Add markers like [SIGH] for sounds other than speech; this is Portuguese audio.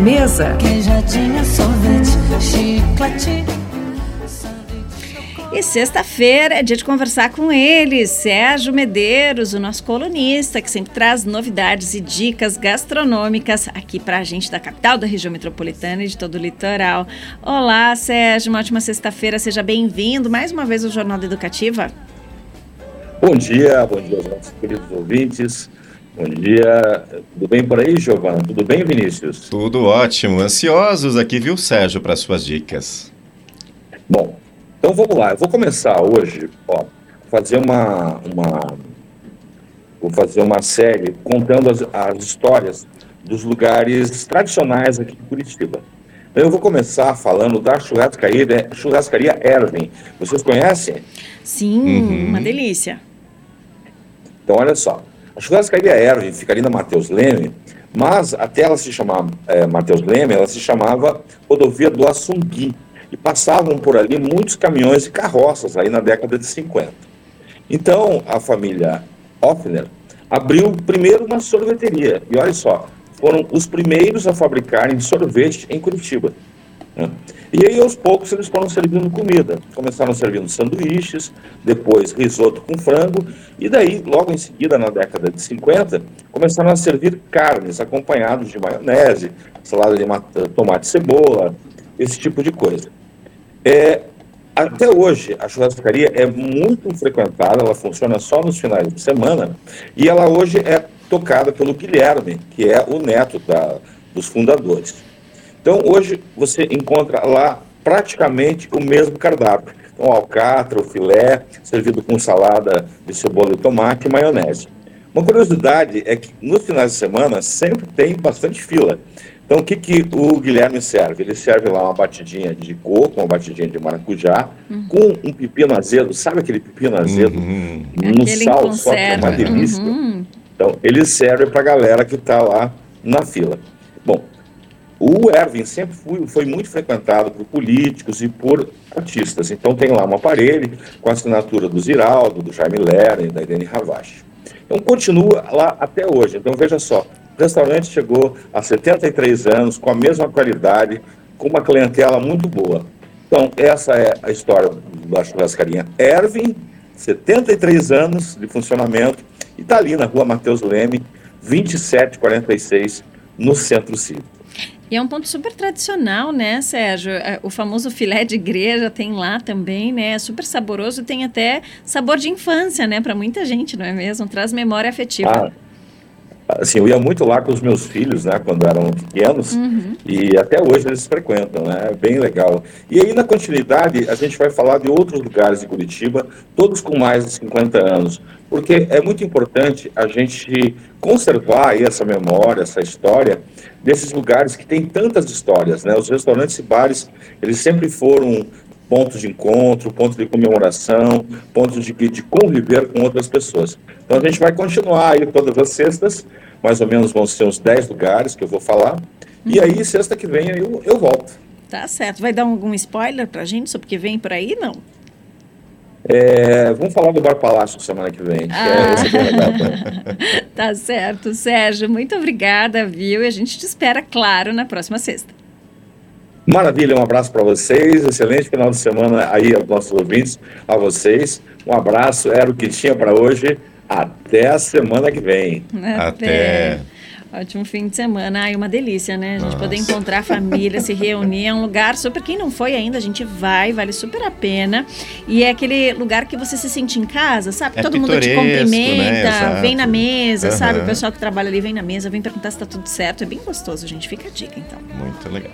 mesa. Queijadinha, sorvete, chiclete. E sexta-feira é dia de conversar com ele, Sérgio Medeiros, o nosso colunista, que sempre traz novidades e dicas gastronômicas aqui para a gente da capital da região metropolitana e de todo o litoral. Olá, Sérgio, uma ótima sexta-feira, seja bem-vindo mais uma vez ao Jornada Educativa. Bom dia, bom dia aos nossos queridos ouvintes. Bom dia, tudo bem por aí, Giovana? Tudo bem, Vinícius? Tudo ótimo, ansiosos aqui, viu, Sérgio, para suas dicas. Bom, então vamos lá, eu vou começar hoje, ó, fazer uma, uma vou fazer uma série contando as, as histórias dos lugares tradicionais aqui de Curitiba. Então, eu vou começar falando da churrascaria, churrascaria Erwin. Vocês conhecem? Sim, uhum. uma delícia. Então, olha só. A churrascaria Erwin fica ali na Mateus Leme, mas até ela se chamar é, Mateus Leme, ela se chamava Rodovia do Assungui e passavam por ali muitos caminhões e carroças aí na década de 50. Então, a família Hoffner abriu primeiro uma sorveteria. E olha só, foram os primeiros a fabricarem sorvete em Curitiba. Né? E aí, aos poucos, eles foram servindo comida. Começaram servindo sanduíches, depois risoto com frango, e daí, logo em seguida, na década de 50, começaram a servir carnes, acompanhados de maionese, salada de tomate e cebola, esse tipo de coisa. É, até hoje, a churrascaria é muito frequentada, ela funciona só nos finais de semana, e ela hoje é tocada pelo Guilherme, que é o neto da, dos fundadores. Então, hoje, você encontra lá praticamente o mesmo cardápio. Então, alcatra, o filé, servido com salada de cebola e tomate e maionese. Uma curiosidade é que nos finais de semana sempre tem bastante fila. Então, o que, que o Guilherme serve? Ele serve lá uma batidinha de coco, uma batidinha de maracujá, uhum. com um pepino azedo. Sabe aquele pepino azedo? Uhum. No aquele sal, só que é uma delícia. Uhum. Então, ele serve para a galera que está lá na fila. Bom, o Erwin sempre foi, foi muito frequentado por políticos e por artistas. Então, tem lá um aparelho com a assinatura do Ziraldo, do Jaime Lerner e da Irene Ravache. Então, continua lá até hoje. Então, veja só, o restaurante chegou a 73 anos, com a mesma qualidade, com uma clientela muito boa. Então, essa é a história da churrascaria Ervin, 73 anos de funcionamento, e está ali na rua Mateus Leme, 2746, no Centro Cívico. E é um ponto super tradicional, né, Sérgio? É, o famoso filé de igreja tem lá também, né? É super saboroso, tem até sabor de infância, né, para muita gente, não é mesmo? Traz memória afetiva. Ah assim, eu ia muito lá com os meus filhos, né, quando eram pequenos, uhum. e até hoje eles frequentam, né, é bem legal. E aí, na continuidade, a gente vai falar de outros lugares de Curitiba, todos com mais de 50 anos, porque é muito importante a gente conservar essa memória, essa história desses lugares que tem tantas histórias, né, os restaurantes e bares, eles sempre foram pontos de encontro, pontos de comemoração, pontos de, de conviver com outras pessoas. Então a gente vai continuar aí todas as sextas, mais ou menos vão ser uns 10 lugares que eu vou falar, uhum. e aí sexta que vem eu, eu volto. Tá certo. Vai dar algum spoiler pra gente sobre o que vem por aí, não? É, vamos falar do Bar Palácio semana que vem. Ah. Que é [LAUGHS] tá certo, Sérgio. Muito obrigada, viu? E a gente te espera, claro, na próxima sexta. Maravilha, um abraço para vocês, excelente final de semana aí aos nossos ouvintes, a vocês. Um abraço, era o que tinha para hoje. Até a semana que vem. Até. Até. Ótimo fim de semana. Ai, uma delícia, né? A gente Nossa. poder encontrar a família, se reunir. É um lugar super. Quem não foi ainda, a gente vai, vale super a pena. E é aquele lugar que você se sente em casa, sabe? É Todo mundo te cumprimenta, né? vem na mesa, uhum. sabe? O pessoal que trabalha ali vem na mesa, vem perguntar se tá tudo certo. É bem gostoso, gente. Fica a dica, então. Muito legal.